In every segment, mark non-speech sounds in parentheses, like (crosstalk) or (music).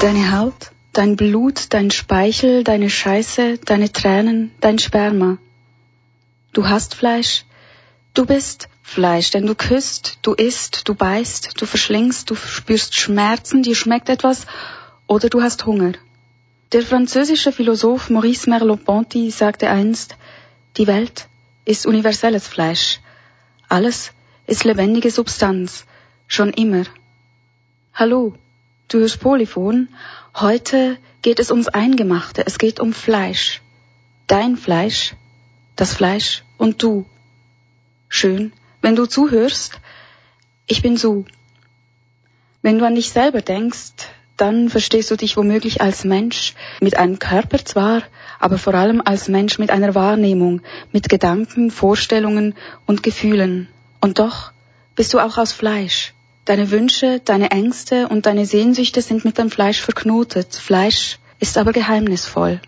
Deine Haut, dein Blut, dein Speichel, deine Scheiße, deine Tränen, dein Sperma. Du hast Fleisch, du bist Fleisch, denn du küsst, du isst, du beißt, du verschlingst, du spürst Schmerzen, dir schmeckt etwas oder du hast Hunger. Der französische Philosoph Maurice Merleau-Ponty sagte einst, die Welt ist universelles Fleisch. Alles ist lebendige Substanz, schon immer. Hallo, Du hörst Polyphon. Heute geht es ums Eingemachte. Es geht um Fleisch. Dein Fleisch, das Fleisch und du. Schön, wenn du zuhörst. Ich bin Su. Wenn du an dich selber denkst, dann verstehst du dich womöglich als Mensch, mit einem Körper zwar, aber vor allem als Mensch mit einer Wahrnehmung, mit Gedanken, Vorstellungen und Gefühlen. Und doch bist du auch aus Fleisch. Deine Wünsche, deine Ängste und deine Sehnsüchte sind mit dem Fleisch verknotet. Fleisch ist aber geheimnisvoll.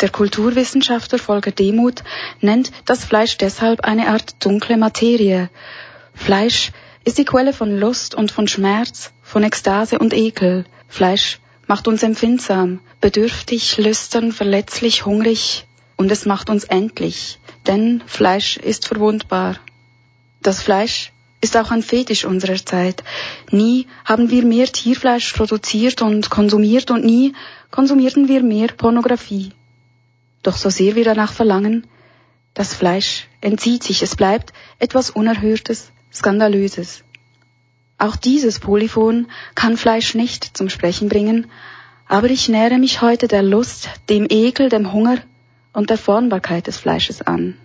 Der Kulturwissenschaftler Volker Demuth nennt das Fleisch deshalb eine Art dunkle Materie. Fleisch ist die Quelle von Lust und von Schmerz, von Ekstase und Ekel. Fleisch macht uns empfindsam, bedürftig, lüstern, verletzlich, hungrig und es macht uns endlich, denn Fleisch ist verwundbar. Das Fleisch ist auch ein Fetisch unserer Zeit. Nie haben wir mehr Tierfleisch produziert und konsumiert und nie konsumierten wir mehr Pornografie. Doch so sehr wir danach verlangen, das Fleisch entzieht sich, es bleibt etwas Unerhörtes, Skandalöses. Auch dieses Polyphon kann Fleisch nicht zum Sprechen bringen, aber ich nähere mich heute der Lust, dem Ekel, dem Hunger und der Formbarkeit des Fleisches an.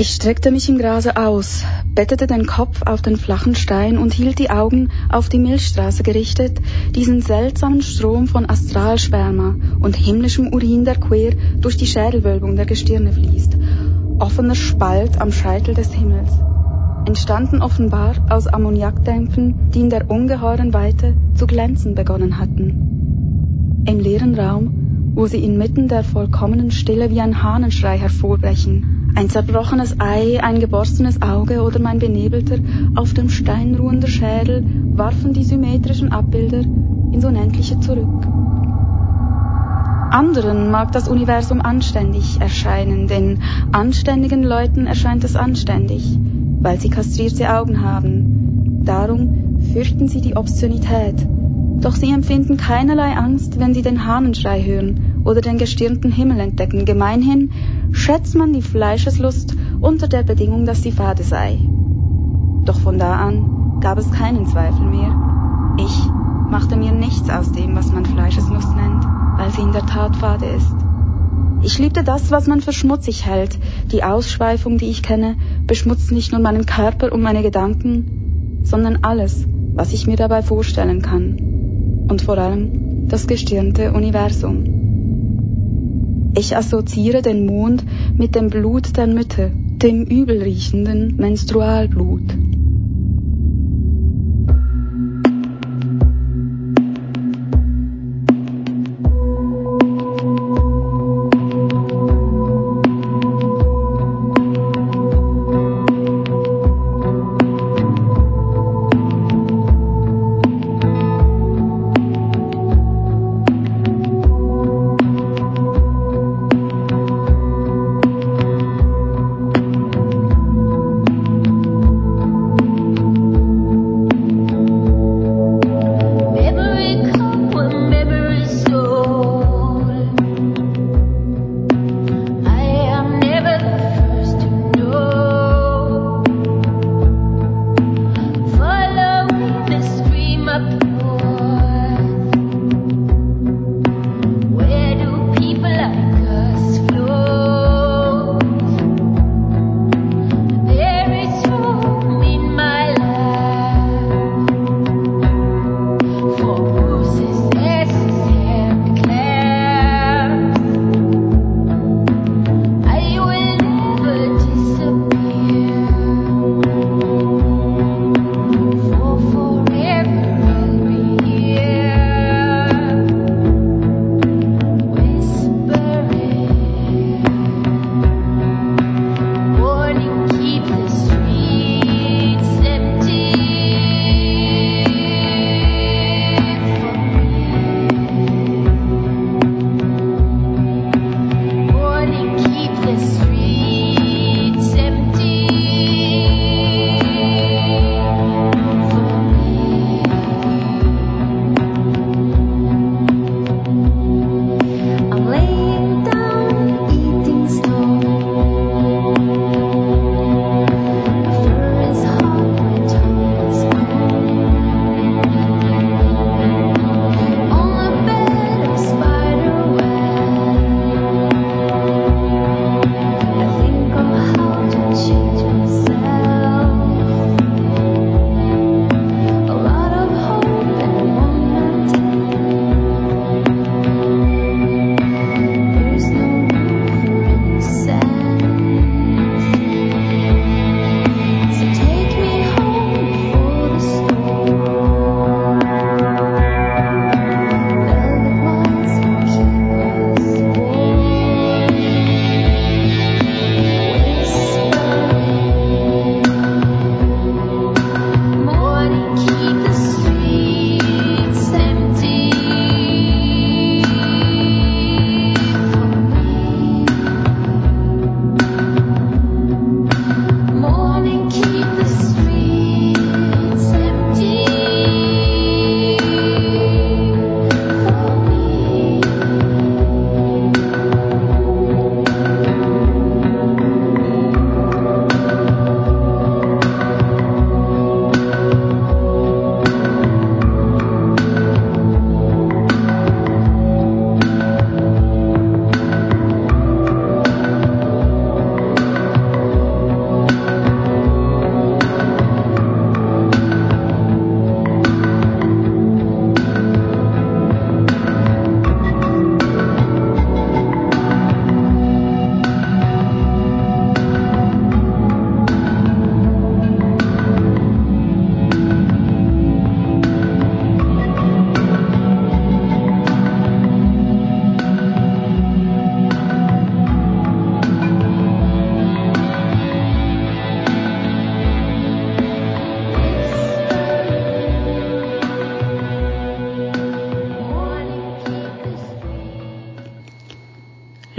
Ich streckte mich im Grase aus, bettete den Kopf auf den flachen Stein und hielt die Augen auf die Milchstraße gerichtet, diesen seltsamen Strom von Astralsperma und himmlischem Urin, der quer durch die Schädelwölbung der Gestirne fließt. Offener Spalt am Scheitel des Himmels. Entstanden offenbar aus Ammoniakdämpfen, die in der ungeheuren Weite zu glänzen begonnen hatten. Im leeren Raum, wo sie inmitten der vollkommenen Stille wie ein Hahnenschrei hervorbrechen, ein zerbrochenes Ei, ein geborstenes Auge oder mein benebelter, auf dem Stein ruhender Schädel warfen die symmetrischen Abbilder ins Unendliche zurück. Anderen mag das Universum anständig erscheinen, denn anständigen Leuten erscheint es anständig, weil sie kastrierte Augen haben. Darum fürchten sie die Obszönität. Doch sie empfinden keinerlei Angst, wenn sie den Hahnenschrei hören oder den gestirnten Himmel entdecken. Gemeinhin schätzt man die Fleischeslust unter der Bedingung, dass sie fade sei. Doch von da an gab es keinen Zweifel mehr. Ich machte mir nichts aus dem, was man Fleischeslust nennt, weil sie in der Tat fade ist. Ich liebte das, was man für schmutzig hält. Die Ausschweifung, die ich kenne, beschmutzt nicht nur meinen Körper und meine Gedanken, sondern alles, was ich mir dabei vorstellen kann. Und vor allem das gestirnte Universum. Ich assoziiere den Mond mit dem Blut der Mütter, dem übelriechenden Menstrualblut.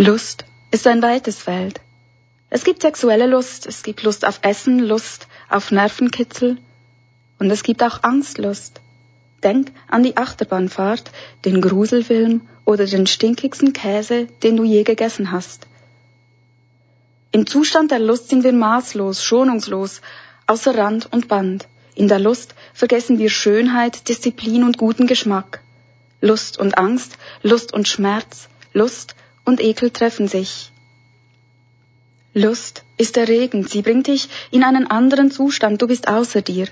Lust ist ein weites Feld. Es gibt sexuelle Lust, es gibt Lust auf Essen, Lust auf Nervenkitzel und es gibt auch Angstlust. Denk an die Achterbahnfahrt, den Gruselfilm oder den stinkigsten Käse, den du je gegessen hast. Im Zustand der Lust sind wir maßlos, schonungslos, außer Rand und Band. In der Lust vergessen wir Schönheit, Disziplin und guten Geschmack. Lust und Angst, Lust und Schmerz, Lust und Ekel treffen sich. Lust ist erregend, sie bringt dich in einen anderen Zustand, du bist außer dir.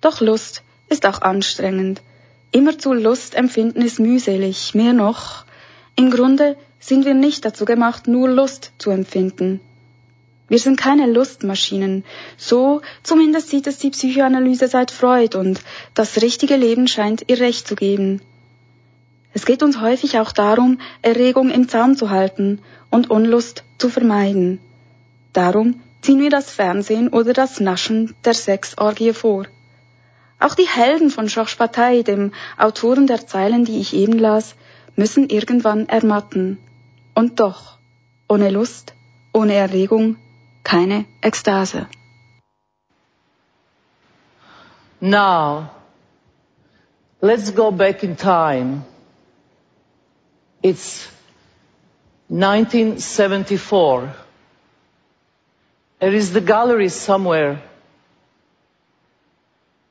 Doch Lust ist auch anstrengend. Immerzu Lust empfinden ist mühselig, mehr noch. Im Grunde sind wir nicht dazu gemacht, nur Lust zu empfinden. Wir sind keine Lustmaschinen. So zumindest sieht es die Psychoanalyse seit Freud und das richtige Leben scheint ihr Recht zu geben. Es geht uns häufig auch darum, Erregung im Zaum zu halten und Unlust zu vermeiden. Darum ziehen wir das Fernsehen oder das Naschen der Sexorgie vor. Auch die Helden von Georges Bataille, dem Autoren der Zeilen, die ich eben las, müssen irgendwann ermatten. Und doch, ohne Lust, ohne Erregung, keine Ekstase. Now, let's go back in time. It's 1974. There is the gallery somewhere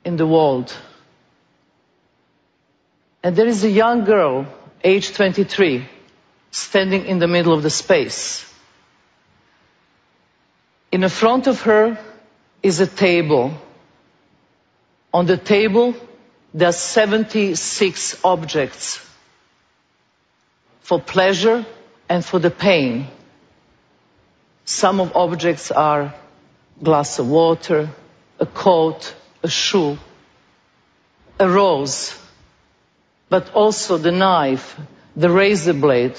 in the world. And there is a young girl, age 23, standing in the middle of the space. In front of her is a table. On the table, there are 76 objects for pleasure and for the pain. Some of objects are glass of water, a coat, a shoe, a rose, but also the knife, the razor blade,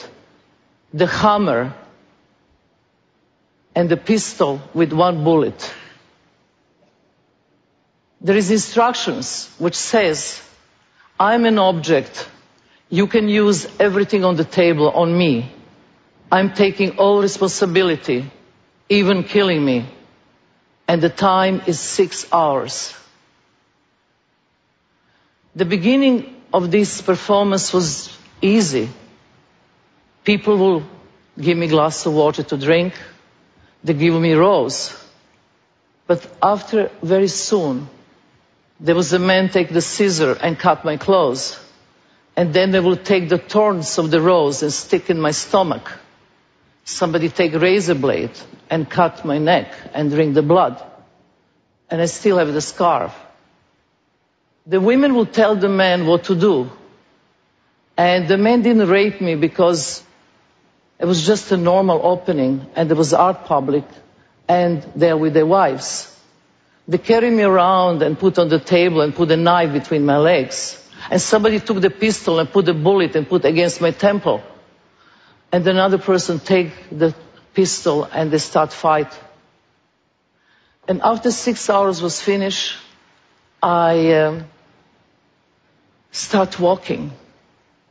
the hammer, and the pistol with one bullet. There is instructions which says, I'm an object. You can use everything on the table on me. I'm taking all responsibility, even killing me. And the time is six hours. The beginning of this performance was easy. People will give me glass of water to drink. They give me rose. But after very soon, there was a man take the scissor and cut my clothes. And then they will take the thorns of the rose and stick in my stomach. Somebody take a razor blade and cut my neck and drink the blood. And I still have the scarf. The women will tell the man what to do. And the man didn't rape me because it was just a normal opening and there was art public and there with their wives. They carried me around and put on the table and put a knife between my legs. And somebody took the pistol and put a bullet and put against my temple. And another person take the pistol and they start fight. And after six hours was finished, I um, start walking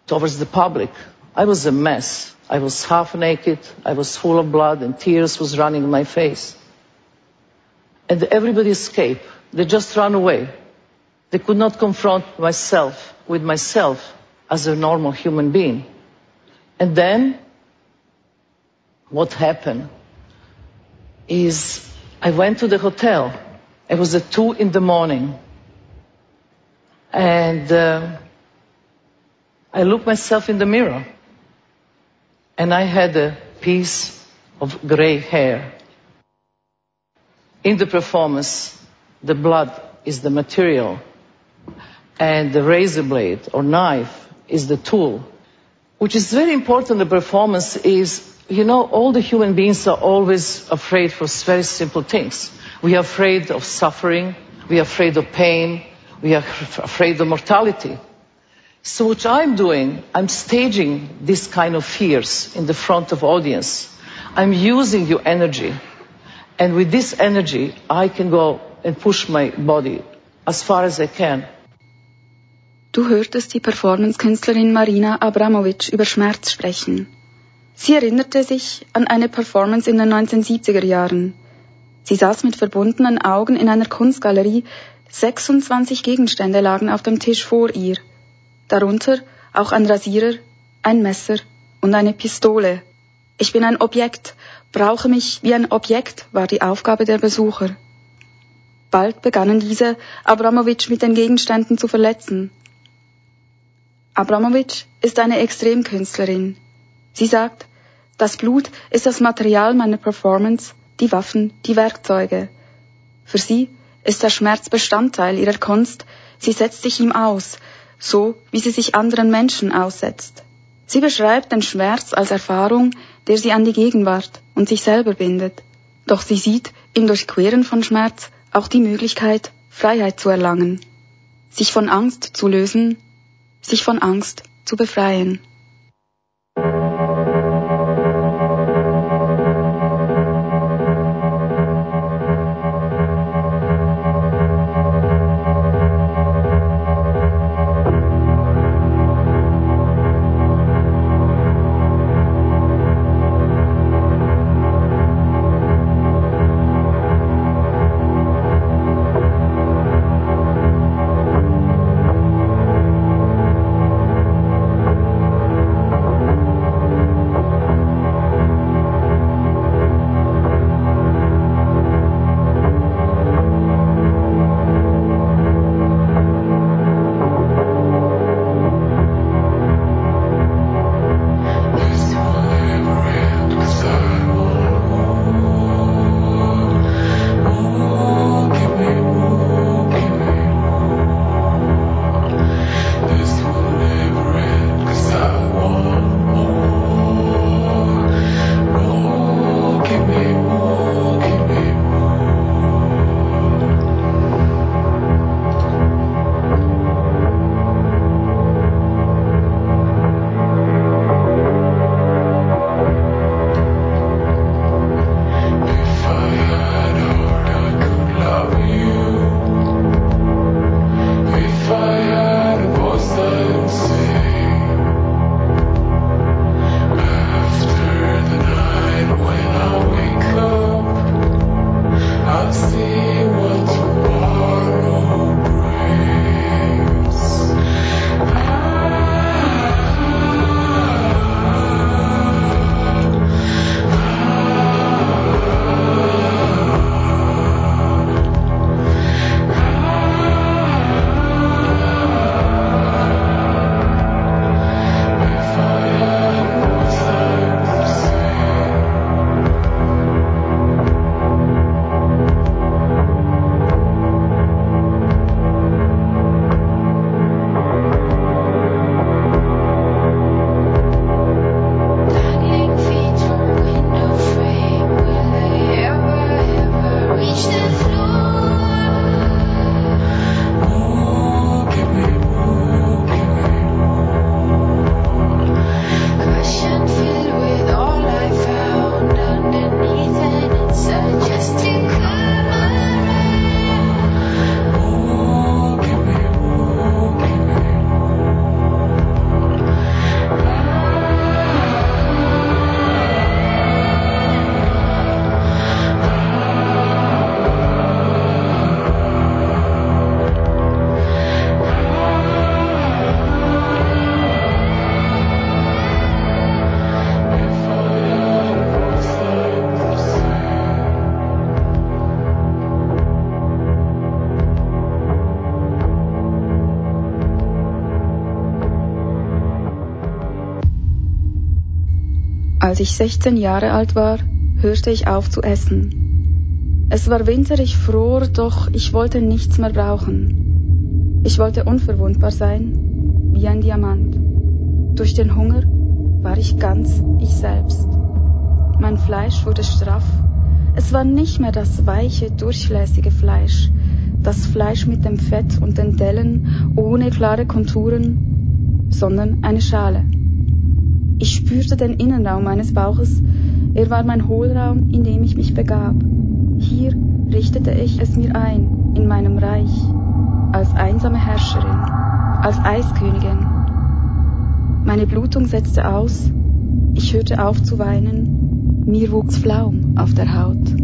towards the public. I was a mess. I was half naked. I was full of blood and tears was running in my face. And everybody escaped. They just ran away. They could not confront myself with myself as a normal human being. And then what happened is I went to the hotel. It was at two in the morning. And uh, I looked myself in the mirror and I had a piece of gray hair. In the performance, the blood is the material and the razor blade or knife is the tool. Which is very important, the performance is, you know, all the human beings are always afraid for very simple things. We are afraid of suffering, we are afraid of pain, we are afraid of mortality. So what I'm doing, I'm staging this kind of fears in the front of audience. I'm using your energy. And with this energy, I can go and push my body as far as I can. Du hörtest die Performancekünstlerin Marina Abramovic über Schmerz sprechen. Sie erinnerte sich an eine Performance in den 1970er Jahren. Sie saß mit verbundenen Augen in einer Kunstgalerie, 26 Gegenstände lagen auf dem Tisch vor ihr, darunter auch ein Rasierer, ein Messer und eine Pistole. Ich bin ein Objekt, brauche mich wie ein Objekt, war die Aufgabe der Besucher. Bald begannen diese, Abramowitsch mit den Gegenständen zu verletzen. Abramowitsch ist eine Extremkünstlerin. Sie sagt, das Blut ist das Material meiner Performance, die Waffen, die Werkzeuge. Für sie ist der Schmerz Bestandteil ihrer Kunst, sie setzt sich ihm aus, so wie sie sich anderen Menschen aussetzt. Sie beschreibt den Schmerz als Erfahrung, der sie an die Gegenwart und sich selber bindet. Doch sie sieht im Durchqueren von Schmerz auch die Möglichkeit, Freiheit zu erlangen, sich von Angst zu lösen, sich von Angst zu befreien. Als ich 16 Jahre alt war, hörte ich auf zu essen. Es war winterig fror, doch ich wollte nichts mehr brauchen. Ich wollte unverwundbar sein, wie ein Diamant. Durch den Hunger war ich ganz ich selbst. Mein Fleisch wurde straff. Es war nicht mehr das weiche, durchlässige Fleisch, das Fleisch mit dem Fett und den Dellen ohne klare Konturen, sondern eine Schale. Ich spürte den Innenraum meines Bauches. Er war mein Hohlraum, in dem ich mich begab. Hier richtete ich es mir ein, in meinem Reich, als einsame Herrscherin, als Eiskönigin. Meine Blutung setzte aus, Ich hörte auf zu weinen, mir wuchs Flaum auf der Haut.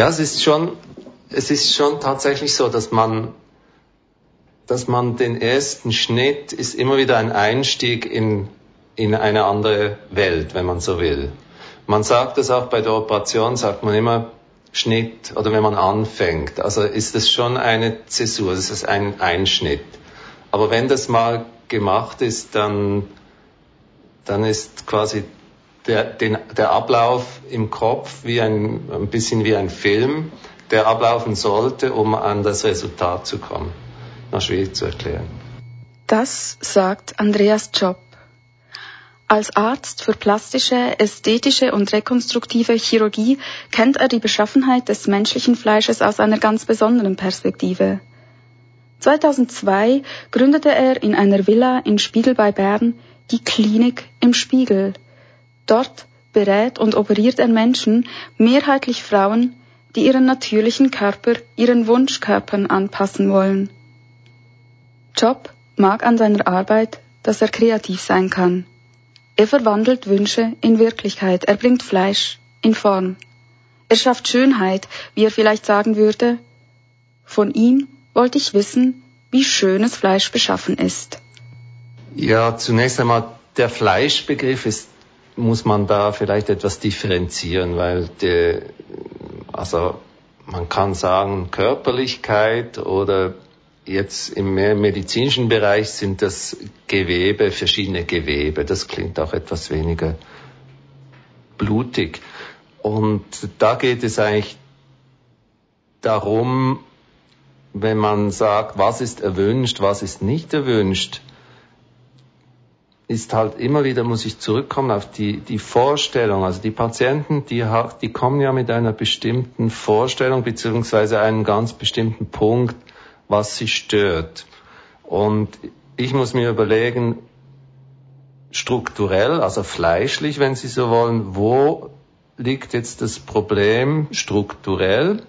Ja, es ist schon, es ist schon tatsächlich so, dass man, dass man den ersten Schnitt ist immer wieder ein Einstieg in, in eine andere Welt, wenn man so will. Man sagt das auch bei der Operation, sagt man immer Schnitt oder wenn man anfängt. Also ist es schon eine Zäsur, es ist ein Einschnitt. Aber wenn das mal gemacht ist, dann, dann ist quasi der, den, der Ablauf im Kopf wie ein, ein bisschen wie ein Film, der ablaufen sollte, um an das Resultat zu kommen. Noch schwierig zu erklären. Das sagt Andreas Job. Als Arzt für plastische, ästhetische und rekonstruktive Chirurgie kennt er die Beschaffenheit des menschlichen Fleisches aus einer ganz besonderen Perspektive. 2002 gründete er in einer Villa in Spiegel bei Bern die Klinik im Spiegel – Dort berät und operiert er Menschen, mehrheitlich Frauen, die ihren natürlichen Körper ihren Wunschkörpern anpassen wollen. Job mag an seiner Arbeit, dass er kreativ sein kann. Er verwandelt Wünsche in Wirklichkeit, er bringt Fleisch in Form. Er schafft Schönheit, wie er vielleicht sagen würde, von ihm wollte ich wissen, wie schönes Fleisch beschaffen ist. Ja, zunächst einmal der Fleischbegriff ist, muss man da vielleicht etwas differenzieren, weil die, also man kann sagen Körperlichkeit oder jetzt im mehr medizinischen Bereich sind das Gewebe, verschiedene Gewebe. Das klingt auch etwas weniger blutig. Und da geht es eigentlich darum, wenn man sagt, was ist erwünscht, was ist nicht erwünscht, ist halt immer wieder, muss ich zurückkommen auf die, die Vorstellung. Also die Patienten, die, die kommen ja mit einer bestimmten Vorstellung beziehungsweise einem ganz bestimmten Punkt, was sie stört. Und ich muss mir überlegen, strukturell, also fleischlich, wenn Sie so wollen, wo liegt jetzt das Problem strukturell?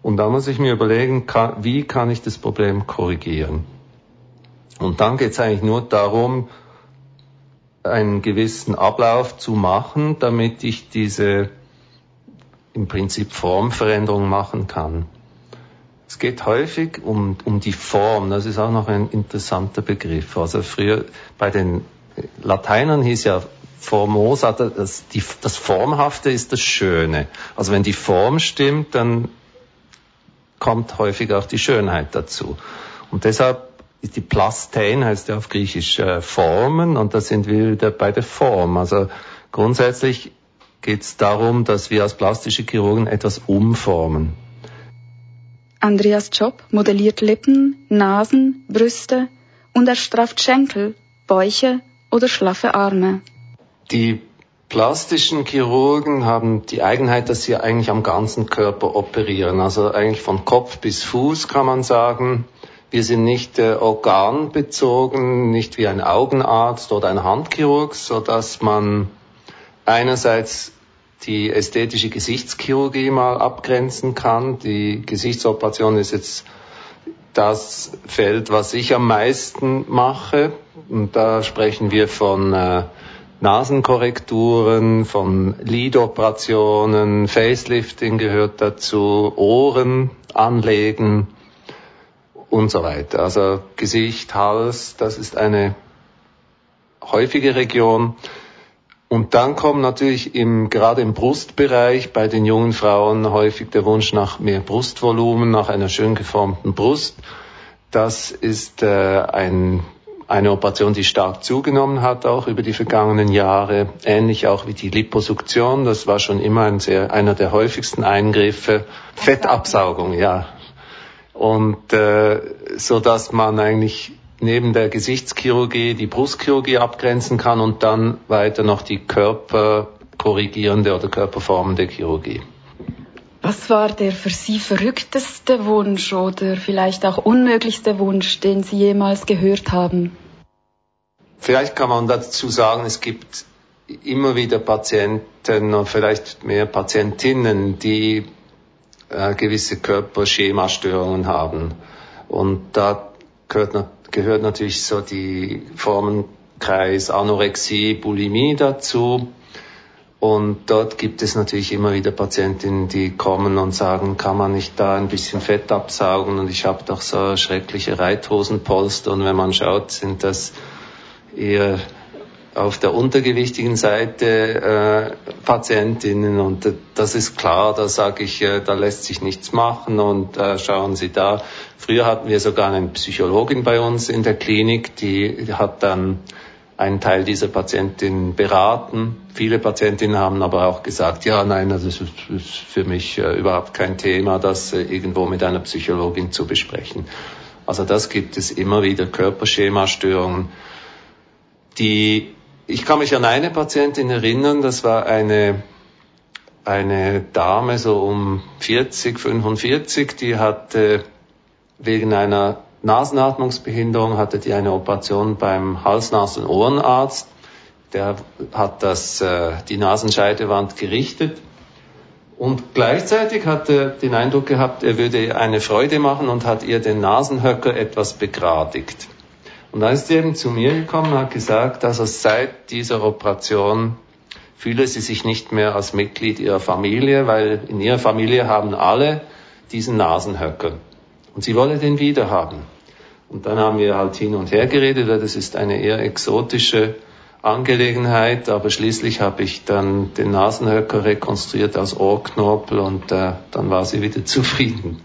Und da muss ich mir überlegen, kann, wie kann ich das Problem korrigieren? Und dann geht es eigentlich nur darum, einen gewissen Ablauf zu machen, damit ich diese im Prinzip Formveränderung machen kann. Es geht häufig um, um die Form, das ist auch noch ein interessanter Begriff. Also früher bei den Lateinern hieß ja Formosa, das, die, das Formhafte ist das Schöne. Also wenn die Form stimmt, dann kommt häufig auch die Schönheit dazu. Und deshalb ist die Plastein, heißt ja auf Griechisch äh, Formen, und da sind wir wieder bei der Form. Also grundsätzlich geht es darum, dass wir als plastische Chirurgen etwas umformen. Andreas Job modelliert Lippen, Nasen, Brüste und er strafft Schenkel, Bäuche oder schlaffe Arme. Die plastischen Chirurgen haben die Eigenheit, dass sie eigentlich am ganzen Körper operieren, also eigentlich von Kopf bis Fuß kann man sagen. Wir sind nicht äh, organbezogen, nicht wie ein Augenarzt oder ein Handchirurg, so dass man einerseits die ästhetische Gesichtschirurgie mal abgrenzen kann. Die Gesichtsoperation ist jetzt das Feld, was ich am meisten mache. Und da sprechen wir von äh, Nasenkorrekturen, von Lidoperationen, Facelifting gehört dazu, Ohren anlegen und so weiter. Also Gesicht, Hals, das ist eine häufige Region. Und dann kommt natürlich im, gerade im Brustbereich bei den jungen Frauen häufig der Wunsch nach mehr Brustvolumen, nach einer schön geformten Brust. Das ist äh, ein eine Operation, die stark zugenommen hat, auch über die vergangenen Jahre, ähnlich auch wie die Liposuktion. Das war schon immer ein sehr, einer der häufigsten Eingriffe. Fettabsaugung, ja. Und äh, so dass man eigentlich neben der Gesichtschirurgie die Brustchirurgie abgrenzen kann und dann weiter noch die körperkorrigierende oder körperformende Chirurgie. Was war der für Sie verrückteste Wunsch oder vielleicht auch unmöglichste Wunsch, den Sie jemals gehört haben? Vielleicht kann man dazu sagen, es gibt immer wieder Patienten und vielleicht mehr Patientinnen, die äh, gewisse Körperschemastörungen haben. Und da gehört, gehört natürlich so die Formenkreis Anorexie, Bulimie dazu. Und dort gibt es natürlich immer wieder Patientinnen, die kommen und sagen, kann man nicht da ein bisschen Fett absaugen? Und ich habe doch so schreckliche Reithosenpolster. Und wenn man schaut, sind das eher auf der untergewichtigen Seite äh, Patientinnen und das ist klar, da sage ich, äh, da lässt sich nichts machen und äh, schauen Sie da. Früher hatten wir sogar eine Psychologin bei uns in der Klinik, die hat dann einen Teil dieser Patientinnen beraten. Viele Patientinnen haben aber auch gesagt, ja, nein, also es ist für mich äh, überhaupt kein Thema, das äh, irgendwo mit einer Psychologin zu besprechen. Also das gibt es immer wieder, Körperschemastörungen. Die, ich kann mich an eine Patientin erinnern, das war eine, eine Dame so um 40, 45, die hatte wegen einer Nasenatmungsbehinderung hatte die eine Operation beim Hals-, Nasen-, Ohrenarzt. der hat das, äh, die Nasenscheidewand gerichtet und gleichzeitig hat er den Eindruck gehabt, er würde ihr eine Freude machen und hat ihr den Nasenhöcker etwas begradigt. Und dann ist sie eben zu mir gekommen und hat gesagt, dass er seit dieser Operation fühle sie sich nicht mehr als Mitglied ihrer Familie, weil in ihrer Familie haben alle diesen Nasenhöcker. Und sie wolle den wieder haben. Und dann haben wir halt hin und her geredet, weil das ist eine eher exotische Angelegenheit, aber schließlich habe ich dann den Nasenhöcker rekonstruiert als Ohrknorpel und äh, dann war sie wieder (laughs) zufrieden.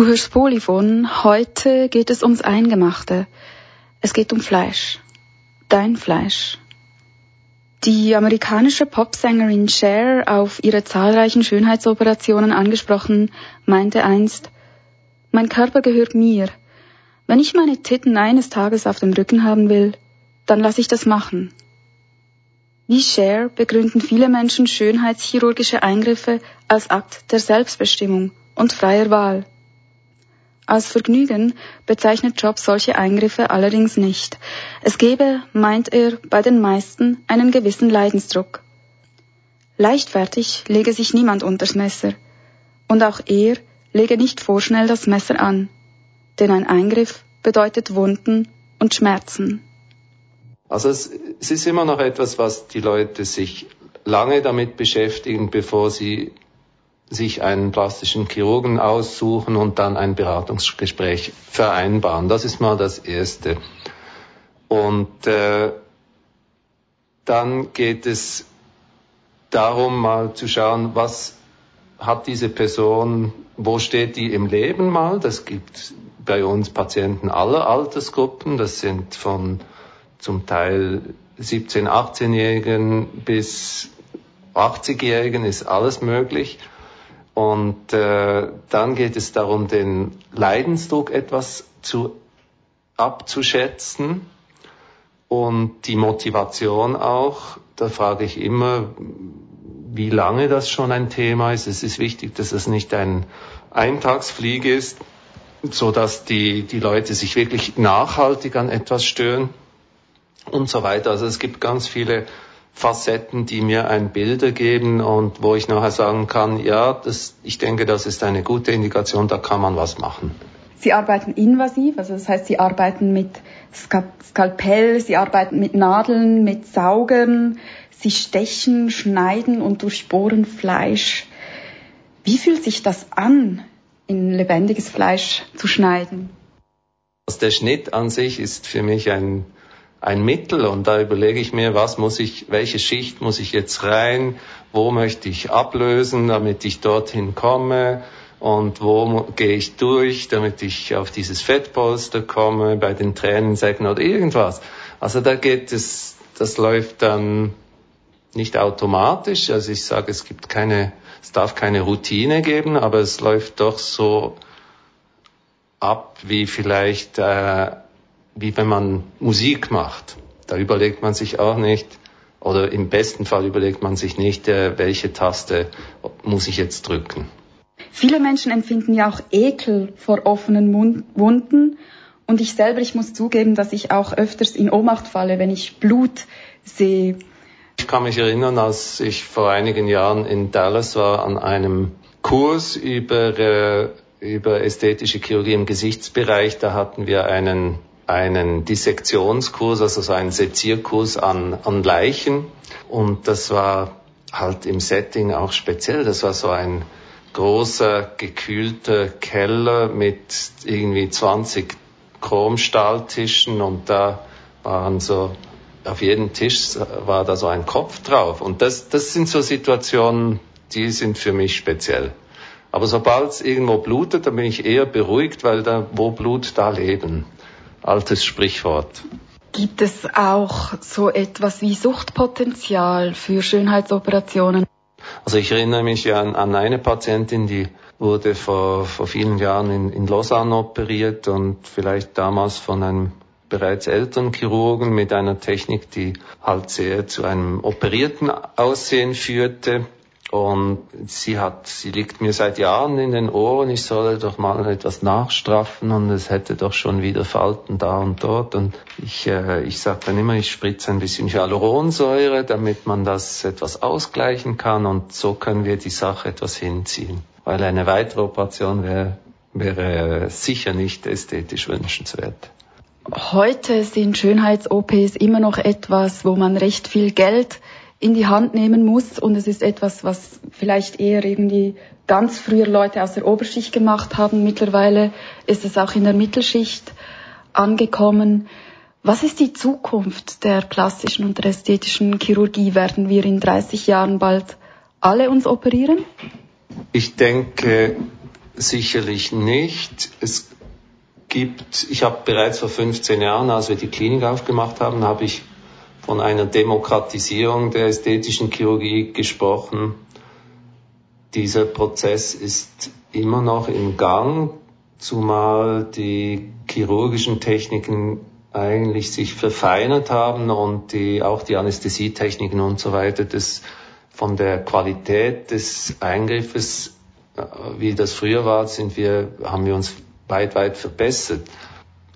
Du hörst Polyphon. Heute geht es ums Eingemachte. Es geht um Fleisch. Dein Fleisch. Die amerikanische Popsängerin Cher, auf ihre zahlreichen Schönheitsoperationen angesprochen, meinte einst, mein Körper gehört mir. Wenn ich meine Titten eines Tages auf dem Rücken haben will, dann lasse ich das machen. Wie Cher begründen viele Menschen schönheitschirurgische Eingriffe als Akt der Selbstbestimmung und freier Wahl. Als Vergnügen bezeichnet Job solche Eingriffe allerdings nicht. Es gebe, meint er, bei den meisten einen gewissen Leidensdruck. Leichtfertig lege sich niemand unters Messer. Und auch er lege nicht vorschnell das Messer an, denn ein Eingriff bedeutet Wunden und Schmerzen. Also es, es ist immer noch etwas, was die Leute sich lange damit beschäftigen, bevor sie sich einen plastischen Chirurgen aussuchen und dann ein Beratungsgespräch vereinbaren. Das ist mal das Erste. Und äh, dann geht es darum, mal zu schauen, was hat diese Person, wo steht die im Leben mal. Das gibt bei uns Patienten aller Altersgruppen. Das sind von zum Teil 17-, 18-Jährigen bis 80-Jährigen ist alles möglich. Und äh, dann geht es darum, den Leidensdruck etwas zu abzuschätzen und die Motivation auch. Da frage ich immer, wie lange das schon ein Thema ist. Es ist wichtig, dass es nicht ein Eintagsflieg ist, so dass die, die Leute sich wirklich nachhaltig an etwas stören und so weiter. Also es gibt ganz viele Facetten, die mir ein Bild ergeben und wo ich nachher sagen kann, ja, das, ich denke, das ist eine gute Indikation, da kann man was machen. Sie arbeiten invasiv, also das heißt, Sie arbeiten mit Skalpell, Sie arbeiten mit Nadeln, mit Saugern, Sie stechen, schneiden und durchbohren Fleisch. Wie fühlt sich das an, in lebendiges Fleisch zu schneiden? Also der Schnitt an sich ist für mich ein ein Mittel und da überlege ich mir, was muss ich, welche Schicht muss ich jetzt rein, wo möchte ich ablösen, damit ich dorthin komme und wo gehe ich durch, damit ich auf dieses Fettpolster komme, bei den Tränensäcken oder irgendwas. Also da geht es, das läuft dann nicht automatisch, also ich sage, es gibt keine, es darf keine Routine geben, aber es läuft doch so ab, wie vielleicht äh, wie wenn man Musik macht. Da überlegt man sich auch nicht, oder im besten Fall überlegt man sich nicht, äh, welche Taste muss ich jetzt drücken. Viele Menschen empfinden ja auch Ekel vor offenen Wunden. Und ich selber, ich muss zugeben, dass ich auch öfters in Ohnmacht falle, wenn ich Blut sehe. Ich kann mich erinnern, als ich vor einigen Jahren in Dallas war an einem Kurs über, äh, über ästhetische Chirurgie im Gesichtsbereich. Da hatten wir einen einen Dissektionskurs, also so einen Sezierkurs an, an Leichen. Und das war halt im Setting auch speziell. Das war so ein großer, gekühlter Keller mit irgendwie 20 Chromstahltischen und da waren so, auf jedem Tisch war da so ein Kopf drauf. Und das, das sind so Situationen, die sind für mich speziell. Aber sobald es irgendwo blutet, dann bin ich eher beruhigt, weil da, wo Blut, da Leben altes Sprichwort. Gibt es auch so etwas wie Suchtpotenzial für Schönheitsoperationen? Also ich erinnere mich ja an, an eine Patientin, die wurde vor, vor vielen Jahren in, in Lausanne operiert und vielleicht damals von einem bereits älteren Chirurgen mit einer Technik, die halt sehr zu einem operierten Aussehen führte. Und sie hat, sie liegt mir seit Jahren in den Ohren, ich solle doch mal etwas nachstraffen und es hätte doch schon wieder Falten da und dort. Und ich, äh, ich sage dann immer, ich spritze ein bisschen Hyaluronsäure, damit man das etwas ausgleichen kann und so können wir die Sache etwas hinziehen. Weil eine weitere Operation wäre, wäre sicher nicht ästhetisch wünschenswert. Heute sind Schönheits-OPs immer noch etwas, wo man recht viel Geld in die Hand nehmen muss. Und es ist etwas, was vielleicht eher irgendwie ganz früher Leute aus der Oberschicht gemacht haben. Mittlerweile ist es auch in der Mittelschicht angekommen. Was ist die Zukunft der plastischen und der ästhetischen Chirurgie? Werden wir in 30 Jahren bald alle uns operieren? Ich denke sicherlich nicht. Es gibt, ich habe bereits vor 15 Jahren, als wir die Klinik aufgemacht haben, habe ich von einer Demokratisierung der ästhetischen Chirurgie gesprochen. Dieser Prozess ist immer noch im Gang, zumal die chirurgischen Techniken eigentlich sich verfeinert haben und die, auch die Anästhesietechniken und so weiter, das von der Qualität des Eingriffes, äh, wie das früher war, sind wir, haben wir uns weit, weit verbessert.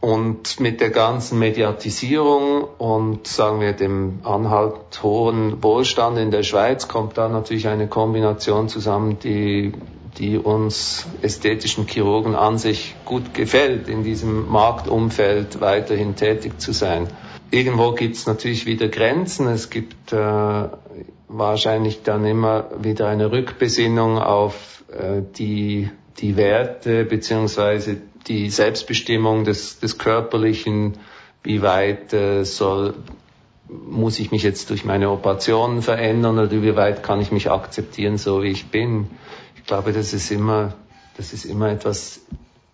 Und mit der ganzen Mediatisierung und sagen wir dem anhalt hohen Wohlstand in der Schweiz kommt da natürlich eine Kombination zusammen, die, die uns ästhetischen Chirurgen an sich gut gefällt, in diesem Marktumfeld weiterhin tätig zu sein. Irgendwo gibt es natürlich wieder Grenzen. Es gibt äh, wahrscheinlich dann immer wieder eine Rückbesinnung auf äh, die, die Werte beziehungsweise die Selbstbestimmung des, des Körperlichen, wie weit äh, soll, muss ich mich jetzt durch meine Operationen verändern oder wie weit kann ich mich akzeptieren, so wie ich bin. Ich glaube, das ist immer, das ist immer etwas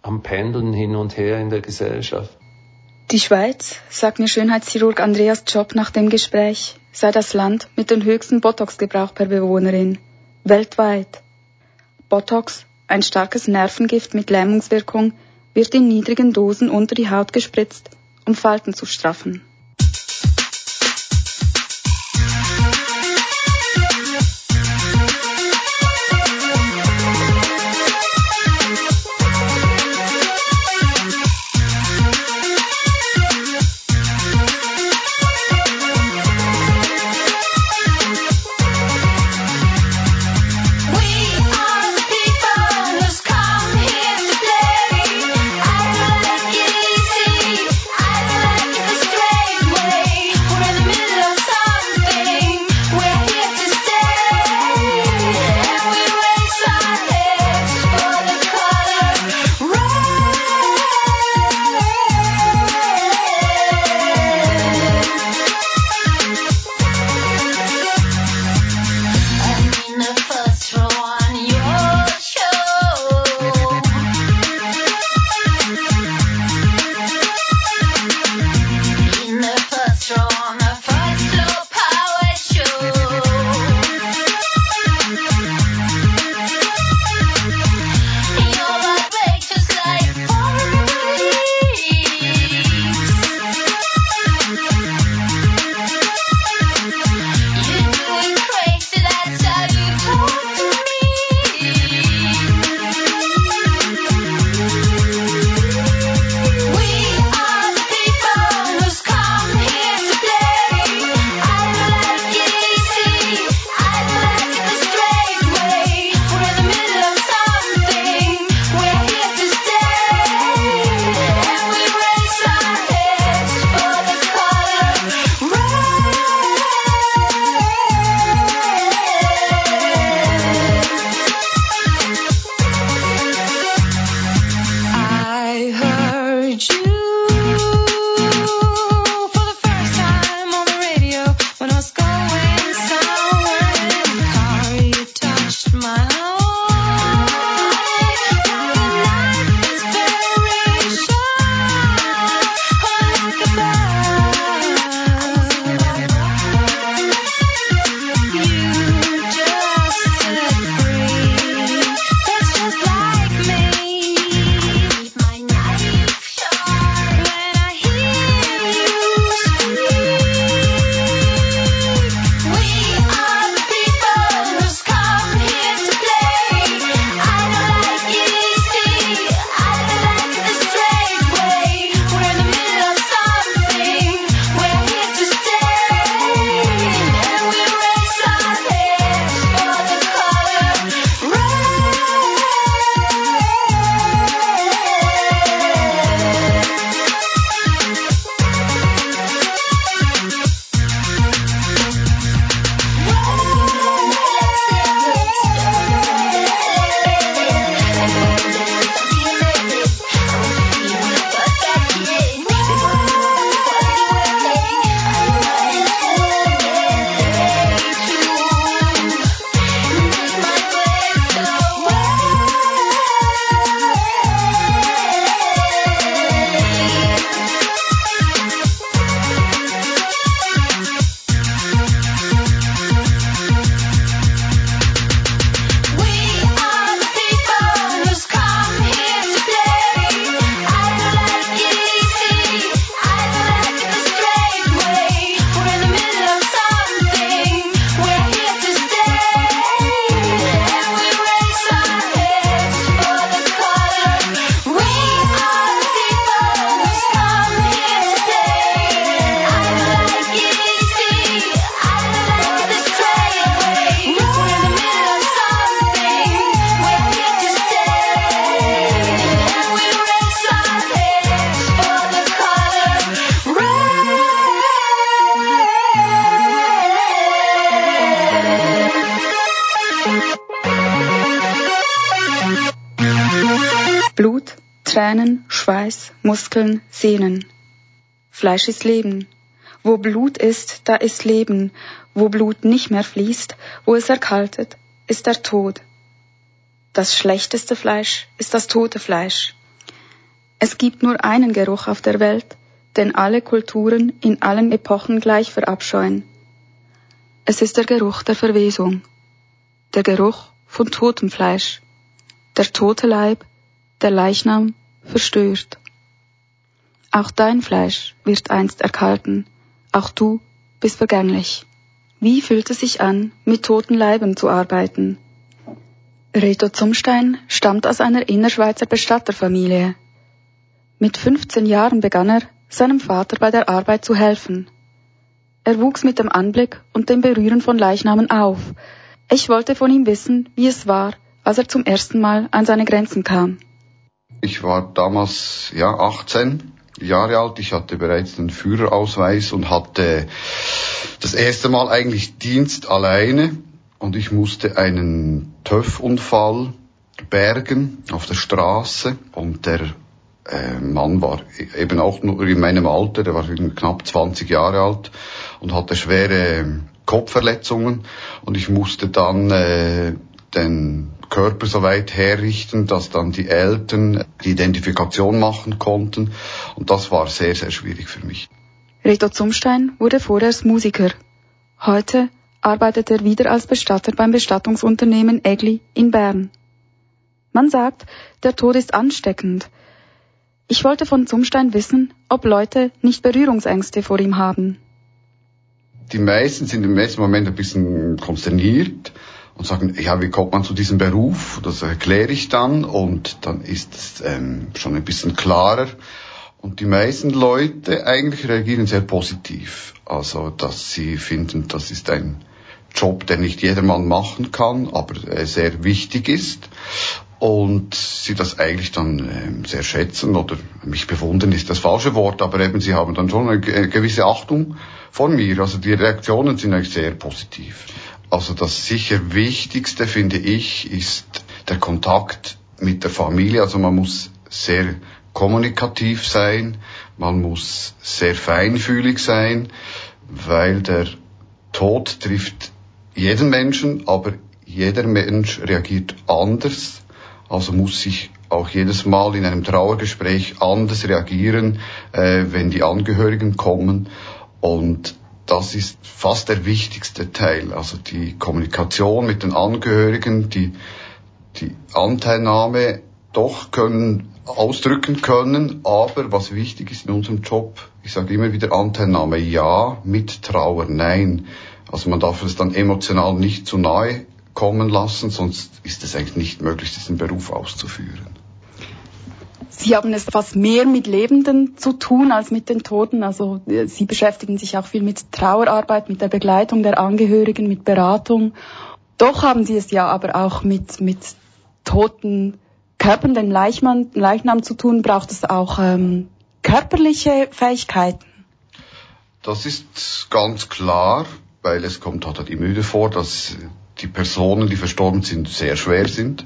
am Pendeln hin und her in der Gesellschaft. Die Schweiz, sagt mir Schönheitschirurg Andreas Job nach dem Gespräch, sei das Land mit dem höchsten Botox-Gebrauch per Bewohnerin. Weltweit. Botox, ein starkes Nervengift mit Lähmungswirkung, wird in niedrigen Dosen unter die Haut gespritzt, um Falten zu straffen. Fleisch ist Leben. Wo Blut ist, da ist Leben. Wo Blut nicht mehr fließt, wo es erkaltet, ist der Tod. Das schlechteste Fleisch ist das tote Fleisch. Es gibt nur einen Geruch auf der Welt, den alle Kulturen in allen Epochen gleich verabscheuen. Es ist der Geruch der Verwesung, der Geruch von totem Fleisch, der tote Leib, der Leichnam verstört. Auch dein Fleisch wird einst erkalten, auch du bist vergänglich. Wie fühlt es sich an, mit toten Leiben zu arbeiten? Reto Zumstein stammt aus einer Innerschweizer Bestatterfamilie. Mit 15 Jahren begann er, seinem Vater bei der Arbeit zu helfen. Er wuchs mit dem Anblick und dem Berühren von Leichnamen auf. Ich wollte von ihm wissen, wie es war, als er zum ersten Mal an seine Grenzen kam. Ich war damals ja 18 Jahre alt. Ich hatte bereits den Führerausweis und hatte das erste Mal eigentlich Dienst alleine. Und ich musste einen TÜV-Unfall bergen auf der Straße. Und der äh, Mann war eben auch nur in meinem Alter, der war knapp 20 Jahre alt und hatte schwere Kopfverletzungen. Und ich musste dann äh, den Körper so weit herrichten, dass dann die Eltern die Identifikation machen konnten und das war sehr, sehr schwierig für mich. Reto Zumstein wurde vorerst Musiker. Heute arbeitet er wieder als Bestatter beim Bestattungsunternehmen Egli in Bern. Man sagt, der Tod ist ansteckend. Ich wollte von Zumstein wissen, ob Leute nicht Berührungsängste vor ihm haben. Die meisten sind im ersten Moment ein bisschen konsterniert und sagen, ja, wie kommt man zu diesem Beruf? Das erkläre ich dann und dann ist es ähm, schon ein bisschen klarer. Und die meisten Leute eigentlich reagieren sehr positiv. Also, dass sie finden, das ist ein Job, der nicht jedermann machen kann, aber äh, sehr wichtig ist. Und sie das eigentlich dann äh, sehr schätzen oder mich bewundern ist das falsche Wort, aber eben sie haben dann schon eine gewisse Achtung von mir. Also die Reaktionen sind eigentlich sehr positiv. Also das sicher Wichtigste finde ich ist der Kontakt mit der Familie. Also man muss sehr kommunikativ sein, man muss sehr feinfühlig sein, weil der Tod trifft jeden Menschen, aber jeder Mensch reagiert anders, also muss sich auch jedes Mal in einem Trauergespräch anders reagieren, äh, wenn die Angehörigen kommen. Und das ist fast der wichtigste Teil, also die Kommunikation mit den Angehörigen, die, die Anteilnahme doch können ausdrücken können, aber was wichtig ist in unserem Job, ich sage immer wieder Anteilnahme ja, mit Trauer nein. Also man darf es dann emotional nicht zu nahe kommen lassen, sonst ist es eigentlich nicht möglich, diesen Beruf auszuführen. Sie haben es fast mehr mit Lebenden zu tun als mit den Toten. Also äh, Sie beschäftigen sich auch viel mit Trauerarbeit, mit der Begleitung der Angehörigen, mit Beratung. Doch haben Sie es ja aber auch mit, mit toten Körpern, den Leichnam, Leichnam zu tun. Braucht es auch ähm, körperliche Fähigkeiten? Das ist ganz klar, weil es kommt halt wieder vor, dass die Personen, die verstorben sind, sehr schwer sind.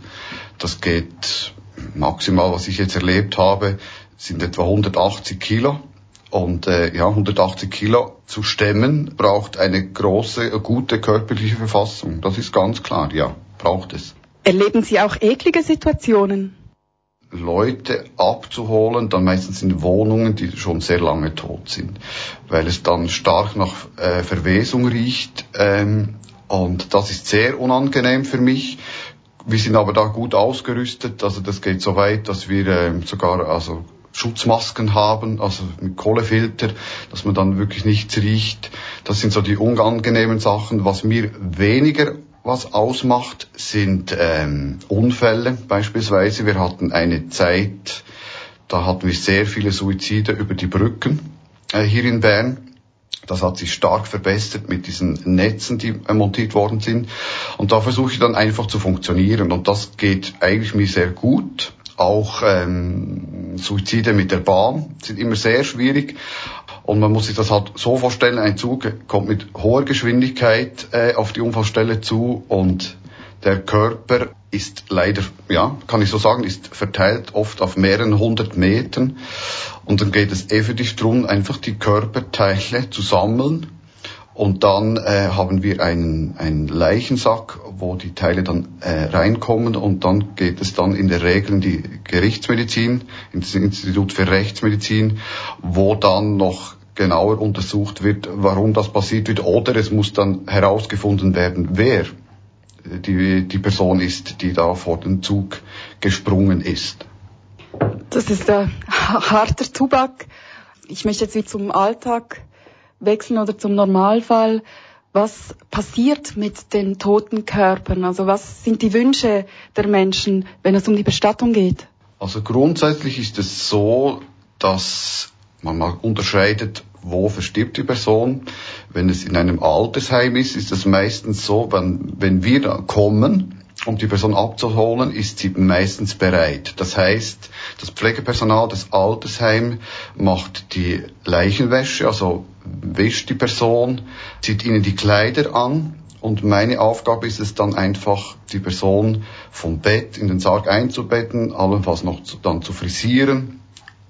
Das geht maximal, was ich jetzt erlebt habe, sind etwa 180 Kilo. Und äh, ja, 180 Kilo zu stemmen braucht eine große, gute körperliche Verfassung. Das ist ganz klar, ja, braucht es. Erleben Sie auch eklige Situationen? Leute abzuholen, dann meistens in Wohnungen, die schon sehr lange tot sind, weil es dann stark nach äh, Verwesung riecht ähm, und das ist sehr unangenehm für mich. Wir sind aber da gut ausgerüstet, also das geht so weit, dass wir ähm, sogar also Schutzmasken haben, also mit Kohlefilter, dass man dann wirklich nichts riecht. Das sind so die unangenehmen Sachen. Was mir weniger was ausmacht, sind ähm, Unfälle beispielsweise. Wir hatten eine Zeit, da hatten wir sehr viele Suizide über die Brücken äh, hier in Bern. Das hat sich stark verbessert mit diesen Netzen, die montiert worden sind. Und da versuche ich dann einfach zu funktionieren. Und das geht eigentlich mir sehr gut. Auch ähm, Suizide mit der Bahn sind immer sehr schwierig. Und man muss sich das halt so vorstellen, ein Zug kommt mit hoher Geschwindigkeit äh, auf die Unfallstelle zu und Der Körper ist leider, ja, kann ich so sagen, ist verteilt oft auf mehreren hundert Metern. Und dann geht es eh für dich darum, einfach die Körperteile zu sammeln. Und dann äh, haben wir einen, einen Leichensack, wo die Teile dann äh, reinkommen und dann geht es dann in der Regel in die Gerichtsmedizin, ins Institut für Rechtsmedizin, wo dann noch genauer untersucht wird, warum das passiert wird, oder es muss dann herausgefunden werden, wer die, die Person ist, die da vor den Zug gesprungen ist. Das ist äh, harter Tubak. Ich möchte jetzt wieder zum Alltag wechseln oder zum Normalfall. Was passiert mit den toten Körpern? Also was sind die Wünsche der Menschen, wenn es um die Bestattung geht? Also grundsätzlich ist es so, dass man mal unterscheidet, wo verstirbt die Person. Wenn es in einem Altersheim ist, ist es meistens so, wenn, wenn wir kommen, um die Person abzuholen, ist sie meistens bereit. Das heißt, das Pflegepersonal des Altersheims macht die Leichenwäsche, also wäscht die Person, zieht ihnen die Kleider an und meine Aufgabe ist es dann einfach, die Person vom Bett in den Sarg einzubetten, allenfalls noch zu, dann zu frisieren.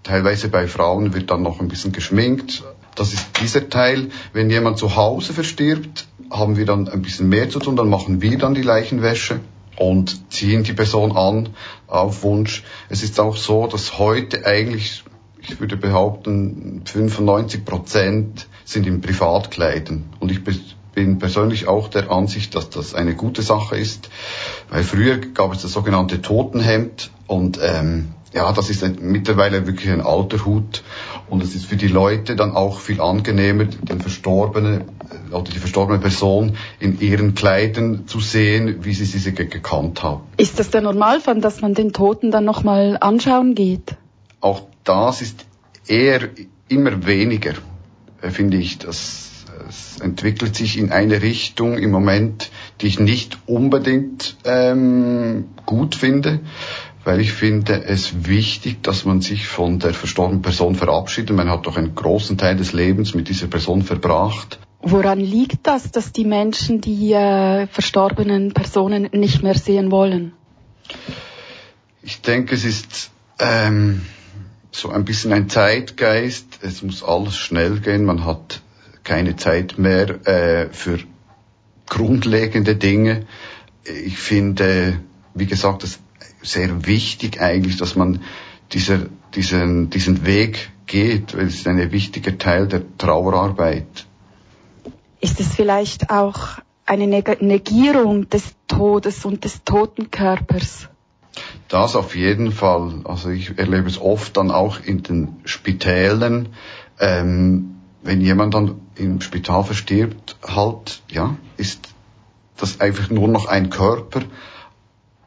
Teilweise bei Frauen wird dann noch ein bisschen geschminkt, das ist dieser Teil. Wenn jemand zu Hause verstirbt, haben wir dann ein bisschen mehr zu tun. Dann machen wir dann die Leichenwäsche und ziehen die Person an auf Wunsch. Es ist auch so, dass heute eigentlich, ich würde behaupten, 95 Prozent sind in Privatkleidern. Und ich bin persönlich auch der Ansicht, dass das eine gute Sache ist, weil früher gab es das sogenannte Totenhemd und ähm, ja, das ist mittlerweile wirklich ein alter Hut und es ist für die Leute dann auch viel angenehmer, den Verstorbenen äh, oder die verstorbene Person in ihren Kleidern zu sehen, wie sie sie gekannt haben. Ist das der Normalfall, dass man den Toten dann nochmal anschauen geht? Auch das ist eher immer weniger, äh, finde ich. Das, es entwickelt sich in eine Richtung im Moment, die ich nicht unbedingt ähm, gut finde weil ich finde es wichtig, dass man sich von der verstorbenen Person verabschiedet. Man hat doch einen großen Teil des Lebens mit dieser Person verbracht. Woran liegt das, dass die Menschen die äh, verstorbenen Personen nicht mehr sehen wollen? Ich denke, es ist ähm, so ein bisschen ein Zeitgeist. Es muss alles schnell gehen. Man hat keine Zeit mehr äh, für grundlegende Dinge. Ich finde, wie gesagt, das sehr wichtig eigentlich, dass man dieser, diesen, diesen Weg geht, weil es ist ein wichtiger Teil der Trauerarbeit. Ist es vielleicht auch eine Negierung des Todes und des toten Körpers? Das auf jeden Fall. Also ich erlebe es oft dann auch in den Spitälen, ähm, wenn jemand dann im Spital verstirbt, halt, ja, ist das einfach nur noch ein Körper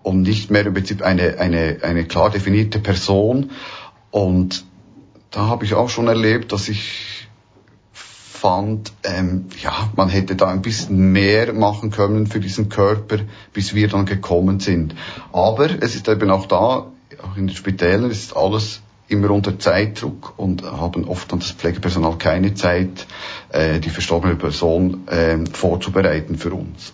und nicht mehr im Prinzip eine, eine, eine klar definierte Person. Und da habe ich auch schon erlebt, dass ich fand, ähm, ja, man hätte da ein bisschen mehr machen können für diesen Körper, bis wir dann gekommen sind. Aber es ist eben auch da, auch in den Spitälern ist alles immer unter Zeitdruck und haben oft dann das Pflegepersonal keine Zeit, äh, die verstorbene Person äh, vorzubereiten für uns.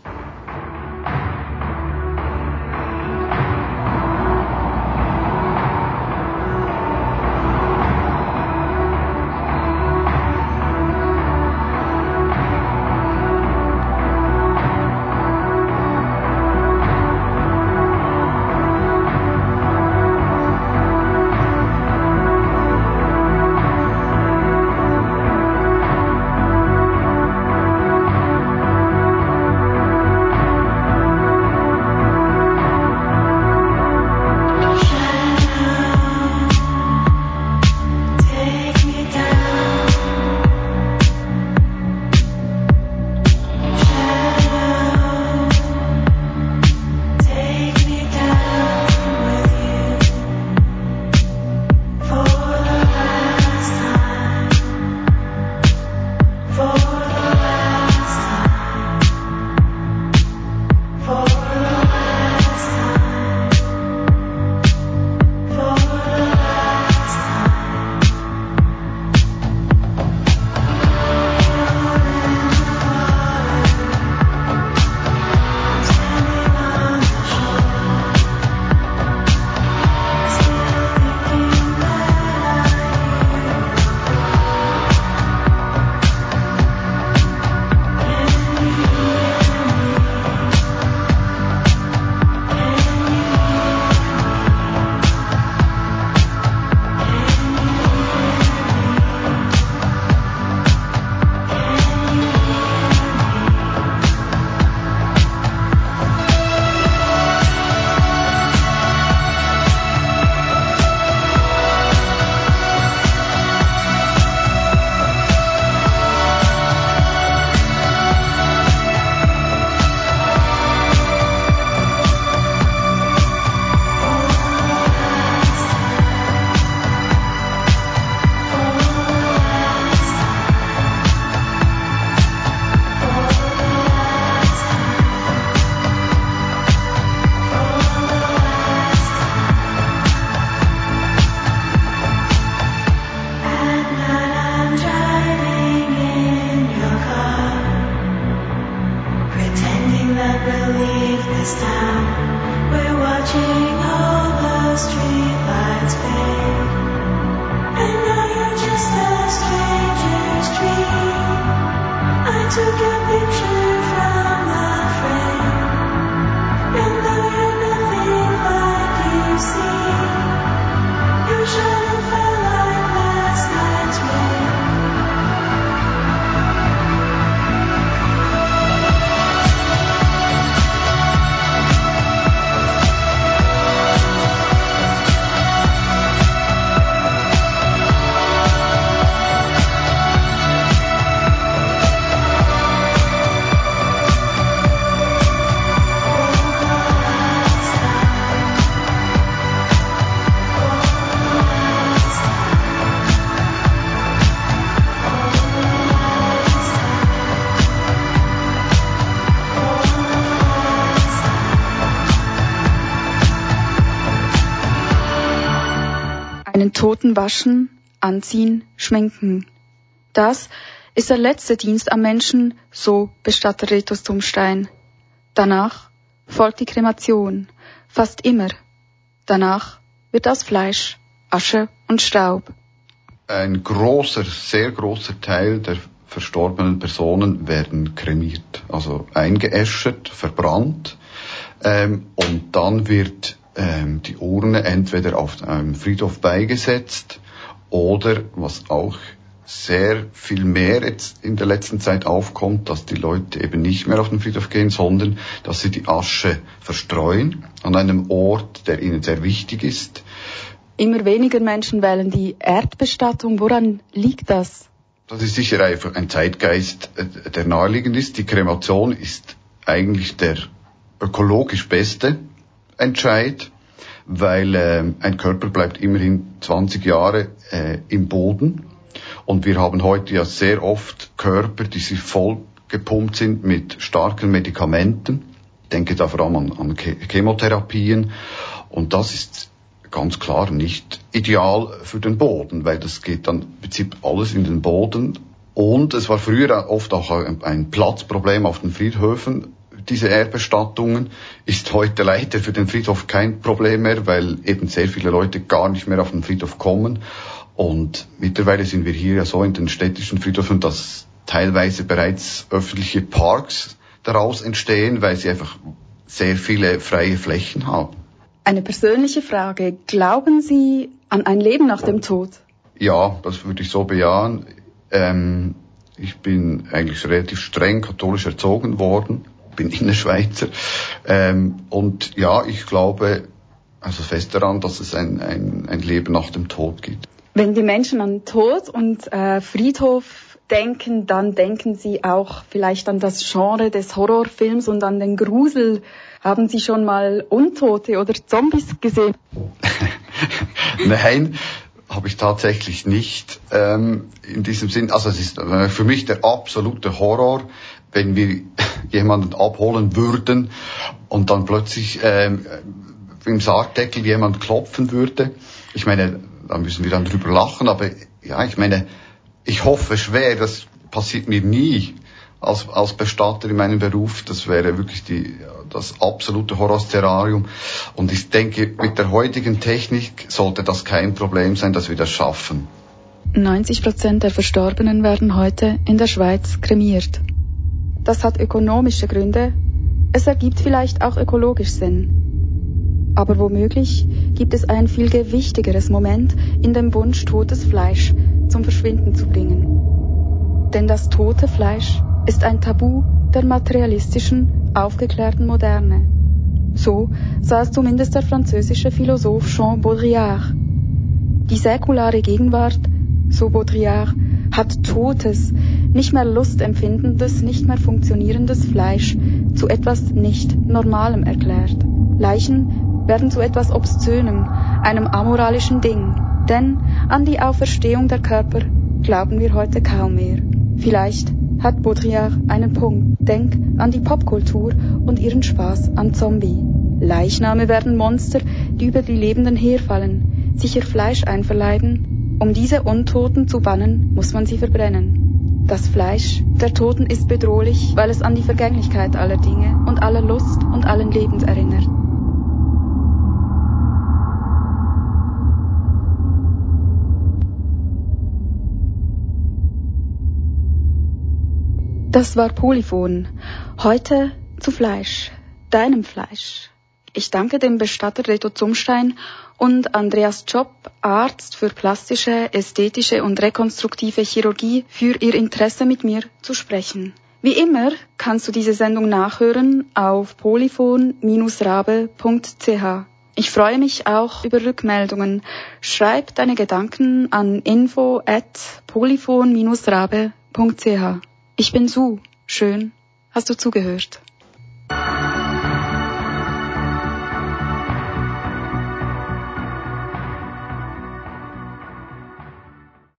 Toten waschen, anziehen, schminken. Das ist der letzte Dienst am Menschen, so Bestatter Retus Zumstein. Danach folgt die Kremation, fast immer. Danach wird aus Fleisch, Asche und Staub. Ein großer, sehr großer Teil der verstorbenen Personen werden kremiert, also eingeäschert, verbrannt ähm, und dann wird ähm, die Urne entweder auf einem Friedhof beigesetzt oder was auch sehr viel mehr jetzt in der letzten Zeit aufkommt, dass die Leute eben nicht mehr auf den Friedhof gehen, sondern dass sie die Asche verstreuen an einem Ort, der ihnen sehr wichtig ist. Immer weniger Menschen wählen die Erdbestattung. Woran liegt das? Das ist sicher einfach ein Zeitgeist, äh, der naheliegend ist. Die Kremation ist eigentlich der ökologisch beste Entscheid, weil äh, ein Körper bleibt immerhin 20 Jahre äh, im Boden und wir haben heute ja sehr oft Körper, die sich voll gepumpt sind mit starken Medikamenten. Ich denke da vor allem an, an Chemotherapien und das ist ganz klar nicht ideal für den Boden, weil das geht dann im Prinzip alles in den Boden. Und es war früher oft auch ein Platzproblem auf den Friedhöfen. Diese Erdbestattungen ist heute leider für den Friedhof kein Problem mehr, weil eben sehr viele Leute gar nicht mehr auf den Friedhof kommen. Und mittlerweile sind wir hier ja so in den städtischen Friedhöfen, dass teilweise bereits öffentliche Parks daraus entstehen, weil sie einfach sehr viele freie Flächen haben. Eine persönliche Frage. Glauben Sie an ein Leben nach dem Tod? Ja, das würde ich so bejahen. Ähm, ich bin eigentlich relativ streng katholisch erzogen worden, bin Innerschweizer. Ähm, und ja, ich glaube also fest daran, dass es ein, ein, ein Leben nach dem Tod gibt. Wenn die Menschen an Tod und äh, Friedhof denken, dann denken sie auch vielleicht an das Genre des Horrorfilms und an den Grusel. Haben Sie schon mal Untote oder Zombies gesehen? (laughs) Nein, habe ich tatsächlich nicht ähm, in diesem Sinn. Also es ist äh, für mich der absolute Horror, wenn wir jemanden abholen würden und dann plötzlich ähm, im Sargdeckel jemand klopfen würde. Ich meine, da müssen wir dann drüber lachen, aber ja, ich meine, ich hoffe schwer, das passiert mir nie als, als Bestatter in meinem Beruf. Das wäre wirklich die, das absolute Horrorszenarium. Und ich denke, mit der heutigen Technik sollte das kein Problem sein, dass wir das schaffen. 90 Prozent der Verstorbenen werden heute in der Schweiz kremiert. Das hat ökonomische Gründe. Es ergibt vielleicht auch ökologisch Sinn. Aber womöglich gibt es ein viel gewichtigeres Moment in dem Wunsch, totes Fleisch zum Verschwinden zu bringen. Denn das tote Fleisch ist ein Tabu der materialistischen, aufgeklärten Moderne. So sah es zumindest der französische Philosoph Jean Baudrillard. Die säkulare Gegenwart, so Baudrillard, hat totes, nicht mehr lustempfindendes, nicht mehr funktionierendes Fleisch zu etwas nicht Normalem erklärt. Leichen werden zu etwas Obszönem, einem amoralischen Ding. Denn an die Auferstehung der Körper glauben wir heute kaum mehr. Vielleicht hat Baudrillard einen Punkt. Denk an die Popkultur und ihren Spaß am Zombie. Leichname werden Monster, die über die Lebenden herfallen, sich ihr Fleisch einverleiben. Um diese Untoten zu bannen, muss man sie verbrennen. Das Fleisch der Toten ist bedrohlich, weil es an die Vergänglichkeit aller Dinge und aller Lust und allen Lebens erinnert. Das war Polyphon. Heute zu Fleisch, deinem Fleisch. Ich danke dem Bestatter Reto Zumstein und Andreas Job, Arzt für plastische, ästhetische und rekonstruktive Chirurgie, für ihr Interesse mit mir zu sprechen. Wie immer kannst du diese Sendung nachhören auf polyphon-rabe.ch. Ich freue mich auch über Rückmeldungen. Schreib deine Gedanken an info at polyphon-rabe.ch. Ich bin Su. Schön, hast du zugehört.